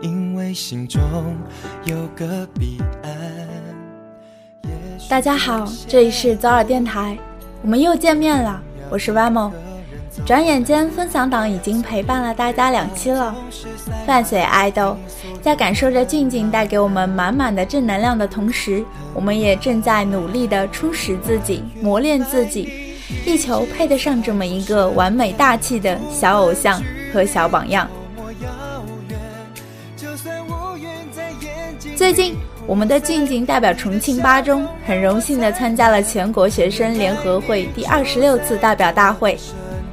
因为心中有个彼岸。大家好，这里是早耳电台，我们又见面了，我是 Vamo。转眼间，分享党已经陪伴了大家两期了。伴随爱豆，在感受着静静带给我们满满的正能量的同时，我们也正在努力的充实自己，磨练自己，力求配得上这么一个完美大气的小偶像和小榜样。最近，我们的静静代表重庆八中，很荣幸的参加了全国学生联合会第二十六次代表大会。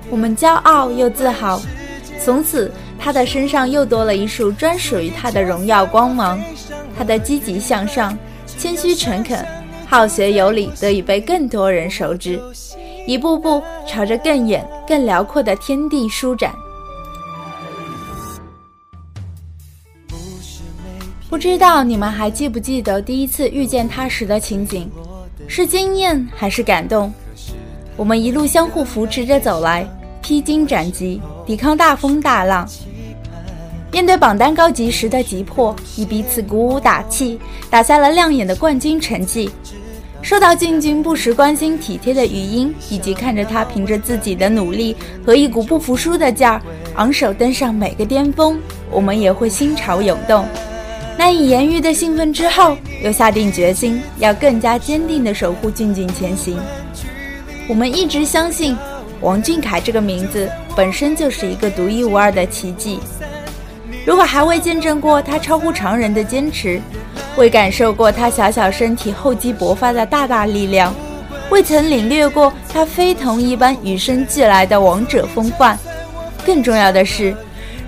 我们骄傲又自豪，从此他的身上又多了一束专属于他的荣耀光芒。他的积极向上、谦虚诚恳、好学有礼得以被更多人熟知，一步步朝着更远、更辽阔的天地舒展。不知道你们还记不记得第一次遇见他时的情景，是惊艳还是感动？我们一路相互扶持着走来。披荆斩棘，抵抗大风大浪。面对榜单高级时的急迫，以彼此鼓舞打气，打下了亮眼的冠军成绩。受到静静不时关心体贴的语音，以及看着他凭着自己的努力和一股不服输的劲儿，昂首登上每个巅峰，我们也会心潮涌动，难以言喻的兴奋。之后，又下定决心要更加坚定地守护静静前行。我们一直相信。王俊凯这个名字本身就是一个独一无二的奇迹。如果还未见证过他超乎常人的坚持，未感受过他小小身体厚积薄发的大大力量，未曾领略过他非同一般与生俱来的王者风范，更重要的是，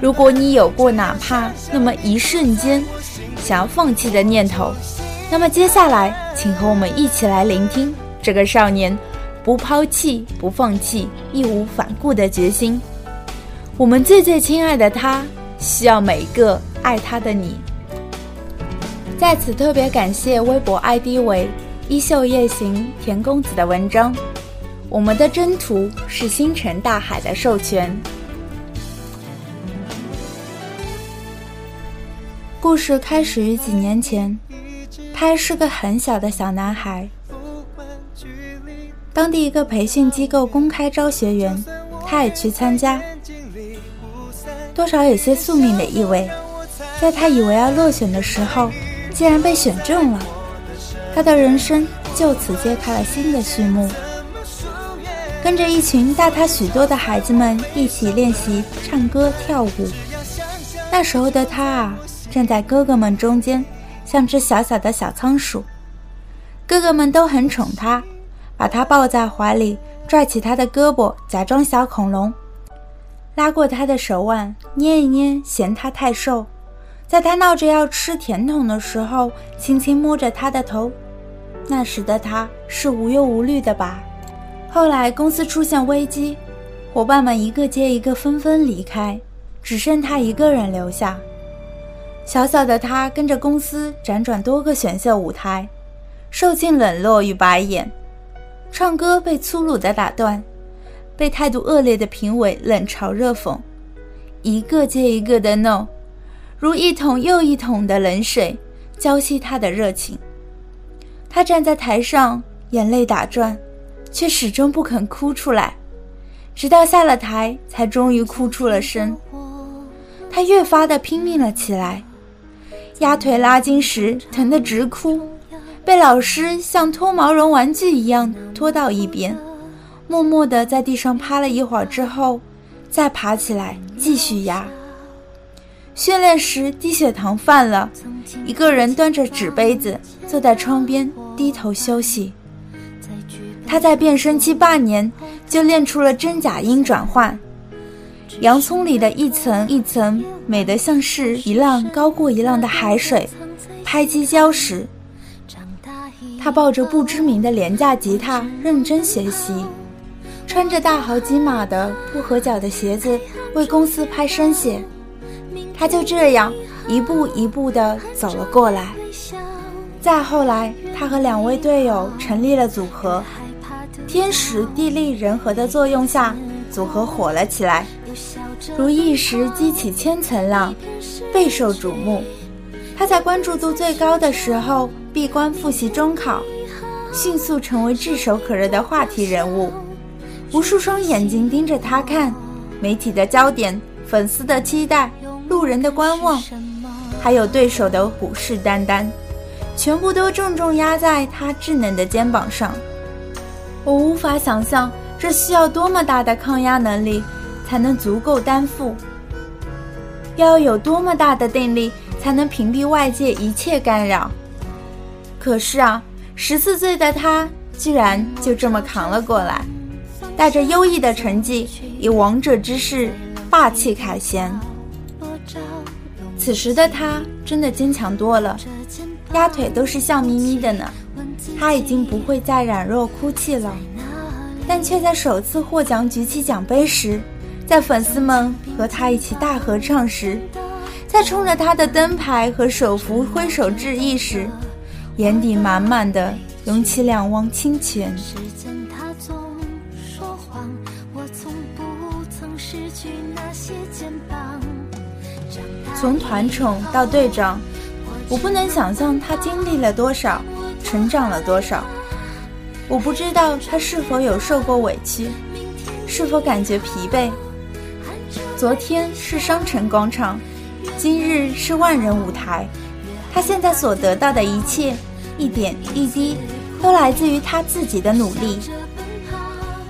如果你有过哪怕那么一瞬间想要放弃的念头，那么接下来，请和我们一起来聆听这个少年。不抛弃，不放弃，义无反顾的决心。我们最最亲爱的他，需要每一个爱他的你。在此特别感谢微博 ID 为“衣袖夜行田公子”的文章。我们的征途是星辰大海的授权。故事开始于几年前，他还是个很小的小男孩。当地一个培训机构公开招学员，他也去参加，多少有些宿命的意味。在他以为要落选的时候，竟然被选中了，他的人生就此揭开了新的序幕。跟着一群大他许多的孩子们一起练习唱歌跳舞，那时候的他啊，站在哥哥们中间，像只小小的小仓鼠，哥哥们都很宠他。把他抱在怀里，拽起他的胳膊，假装小恐龙，拉过他的手腕，捏一捏，嫌他太瘦。在他闹着要吃甜筒的时候，轻轻摸着他的头。那时的他是无忧无虑的吧？后来公司出现危机，伙伴们一个接一个纷纷离开，只剩他一个人留下。小小的他跟着公司辗转多个选秀舞台，受尽冷落与白眼。唱歌被粗鲁的打断，被态度恶劣的评委冷嘲热讽，一个接一个的 no，如一桶又一桶的冷水浇熄他的热情。他站在台上，眼泪打转，却始终不肯哭出来，直到下了台，才终于哭出了声。他越发的拼命了起来，压腿拉筋时疼得直哭。被老师像脱毛绒玩具一样拖到一边，默默地在地上趴了一会儿之后，再爬起来继续压。训练时低血糖犯了，一个人端着纸杯子坐在窗边低头休息。他在变声期半年就练出了真假音转换，洋葱里的一层一层美得像是一浪高过一浪的海水，拍击礁石。他抱着不知名的廉价吉他认真学习，穿着大好几码的不合脚的鞋子为公司拍生写。他就这样一步一步地走了过来。再后来，他和两位队友成立了组合，天时地利人和的作用下，组合火了起来，如一时激起千层浪，备受瞩目。他在关注度最高的时候闭关复习中考，迅速成为炙手可热的话题人物，无数双眼睛盯着他看，媒体的焦点，粉丝的期待，路人的观望，还有对手的虎视眈眈。全部都重重压在他稚嫩的肩膀上，我无法想象这需要多么大的抗压能力才能足够担负，要有多么大的定力才能屏蔽外界一切干扰。可是啊，十四岁的他居然就这么扛了过来，带着优异的成绩，以王者之势霸气凯旋。此时的他真的坚强多了。鸭腿都是笑眯眯的呢，他已经不会再软弱哭泣了，但却在首次获奖举起奖杯时，在粉丝们和他一起大合唱时，在冲着他的灯牌和手幅挥手致意时，眼底满满的涌起两汪清泉。从团宠到队长。我不能想象他经历了多少，成长了多少。我不知道他是否有受过委屈，是否感觉疲惫。昨天是商城广场，今日是万人舞台。他现在所得到的一切，一点一滴，都来自于他自己的努力。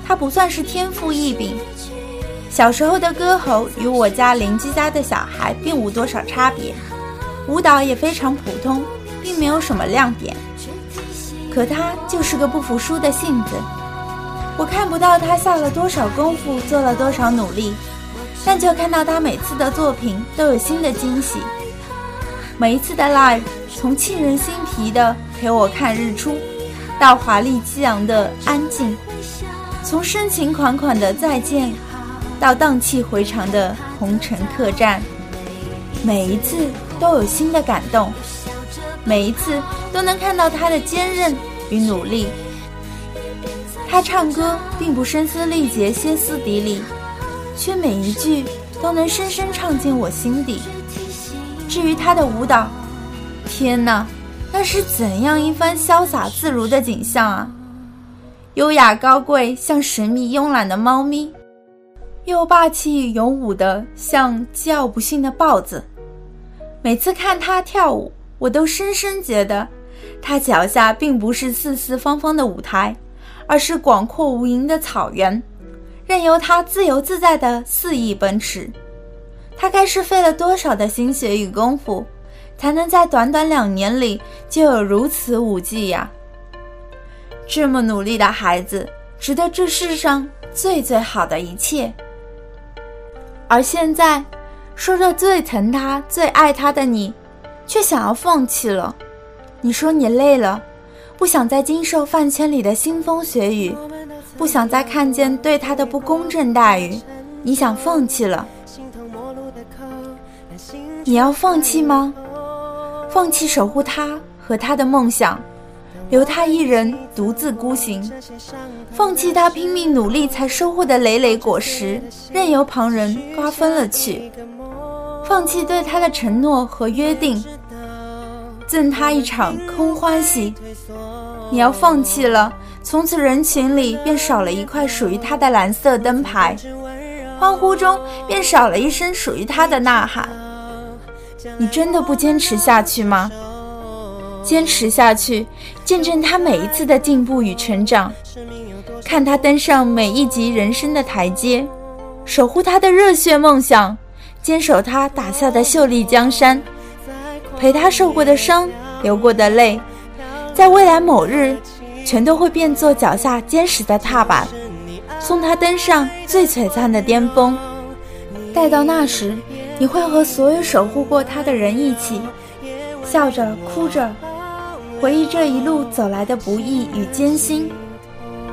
他不算是天赋异禀，小时候的歌喉与我家邻居家的小孩并无多少差别。舞蹈也非常普通，并没有什么亮点。可他就是个不服输的性子。我看不到他下了多少功夫，做了多少努力，但就看到他每次的作品都有新的惊喜。每一次的 live，从沁人心脾的陪我看日出，到华丽激昂的安静；从深情款款的再见，到荡气回肠的红尘客栈，每一次。都有新的感动，每一次都能看到他的坚韧与努力。他唱歌并不声嘶力竭、歇斯底里，却每一句都能深深唱进我心底。至于他的舞蹈，天哪，那是怎样一番潇洒自如的景象啊！优雅高贵，像神秘慵懒的猫咪；又霸气勇武的，像桀骜不驯的豹子。每次看他跳舞，我都深深觉得，他脚下并不是四四方方的舞台，而是广阔无垠的草原，任由他自由自在地肆意奔驰。他该是费了多少的心血与功夫，才能在短短两年里就有如此舞技呀？这么努力的孩子，值得这世上最最好的一切。而现在。说着最疼他、最爱他的你，却想要放弃了。你说你累了，不想再经受饭圈里的腥风血雨，不想再看见对他的不公正待遇，你想放弃了。你要放弃吗？放弃守护他和他的梦想？留他一人独自孤行，放弃他拼命努力才收获的累累果实，任由旁人瓜分了去；放弃对他的承诺和约定，赠他一场空欢喜。你要放弃了，从此人群里便少了一块属于他的蓝色灯牌，欢呼中便少了一声属于他的呐喊。你真的不坚持下去吗？坚持下去，见证他每一次的进步与成长，看他登上每一级人生的台阶，守护他的热血梦想，坚守他打下的秀丽江山，陪他受过的伤，流过的泪，在未来某日，全都会变作脚下坚实的踏板，送他登上最璀璨的巅峰。待到那时，你会和所有守护过他的人一起，笑着哭着。回忆这一路走来的不易与艰辛，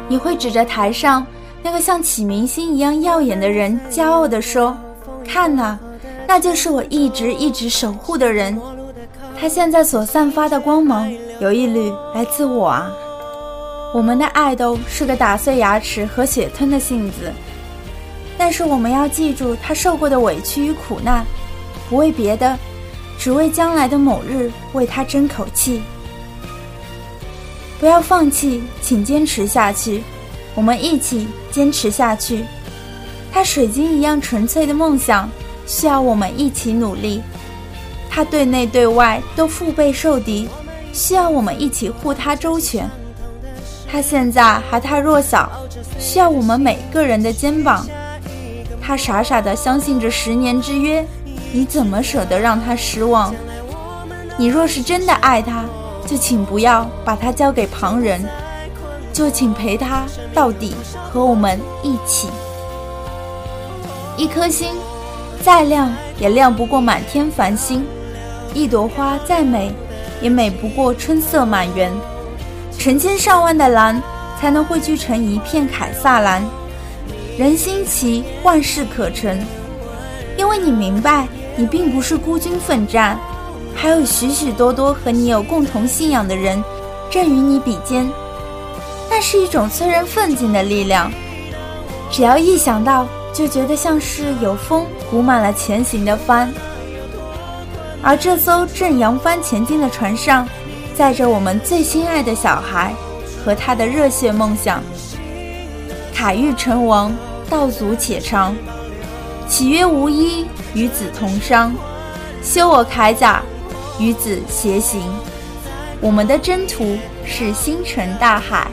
你会指着台上那个像启明星一样耀眼的人，骄傲地说：“看呐，那就是我一直一直守护的人，他现在所散发的光芒，有一缕来自我啊。我们的爱豆是个打碎牙齿和血吞的性子，但是我们要记住他受过的委屈与苦难，不为别的，只为将来的某日为他争口气。不要放弃，请坚持下去，我们一起坚持下去。他水晶一样纯粹的梦想，需要我们一起努力。他对内对外都腹背受敌，需要我们一起护他周全。他现在还太弱小，需要我们每个人的肩膀。他傻傻的相信着十年之约，你怎么舍得让他失望？你若是真的爱他，就请不要把他交给旁人，就请陪他到底，和我们一起。一颗心再亮，也亮不过满天繁星。一朵花再美，也美不过春色满园。成千上万的蓝，才能汇聚成一片凯撒蓝。人心齐，万事可成。因为你明白，你并不是孤军奋战，还有许许多多和你有共同信仰的人，正与你比肩。那是一种催人奋进的力量。只要一想到，就觉得像是有风鼓满了前行的帆。而这艘正扬帆前进的船上，载着我们最心爱的小孩和他的热血梦想。凯欲成王，道阻且长。岂曰无衣，与子同裳。修我铠甲，与子偕行。我们的征途是星辰大海。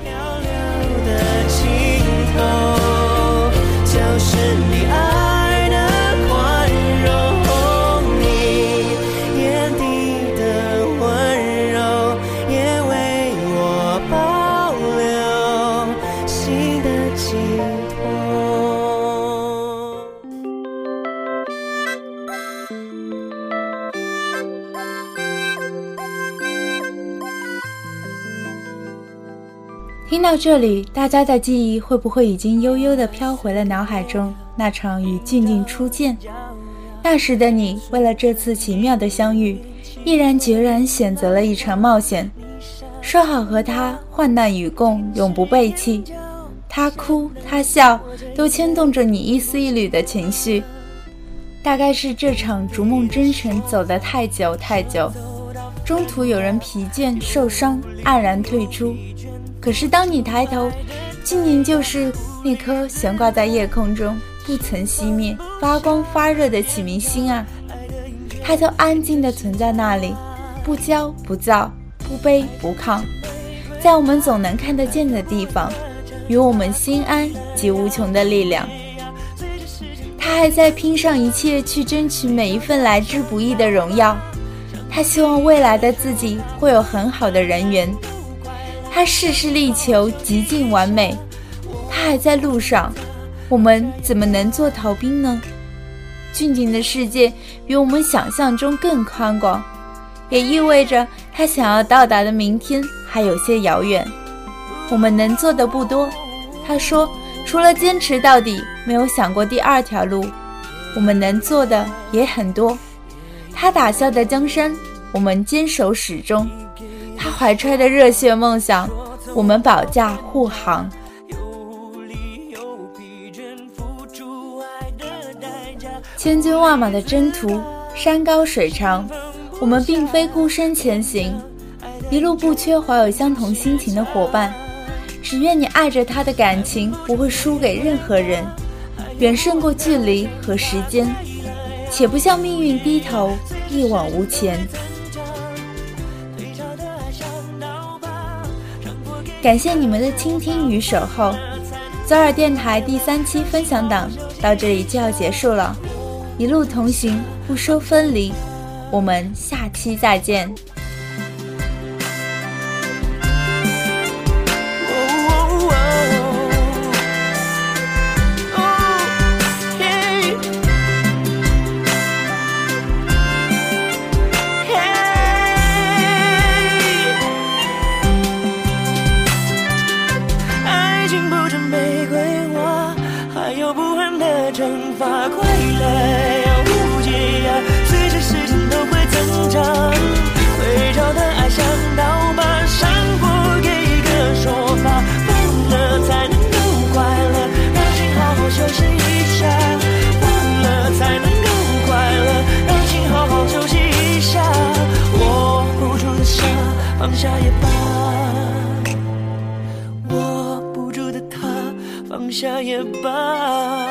听到这里，大家的记忆会不会已经悠悠地飘回了脑海中那场与静静初见？那时的你，为了这次奇妙的相遇，毅然决然选择了一场冒险，说好和他患难与共，永不背弃。他哭，他笑，都牵动着你一丝一缕的情绪。大概是这场逐梦征程走得太久太久，中途有人疲倦受伤，黯然退出。可是，当你抬头，静静就是那颗悬挂在夜空中、不曾熄灭、发光发热的启明星啊！它就安静地存在那里，不骄不躁，不卑不亢，在我们总能看得见的地方，与我们心安及无穷的力量。他还在拼上一切去争取每一份来之不易的荣耀。他希望未来的自己会有很好的人缘。他事事力求极尽完美，他还在路上，我们怎么能做逃兵呢？俊俊的世界比我们想象中更宽广，也意味着他想要到达的明天还有些遥远。我们能做的不多，他说，除了坚持到底，没有想过第二条路。我们能做的也很多，他打消的江山，我们坚守始终。怀揣的热血梦想，我们保驾护航。千军万马的征途，山高水长，我们并非孤身前行，一路不缺怀有相同心情的伙伴。只愿你爱着他的感情不会输给任何人，远胜过距离和时间，且不向命运低头，一往无前。感谢你们的倾听与守候，左耳电台第三期分享档到这里就要结束了，一路同行不说分离，我们下期再见。下也罢。握不住的他，放下也罢。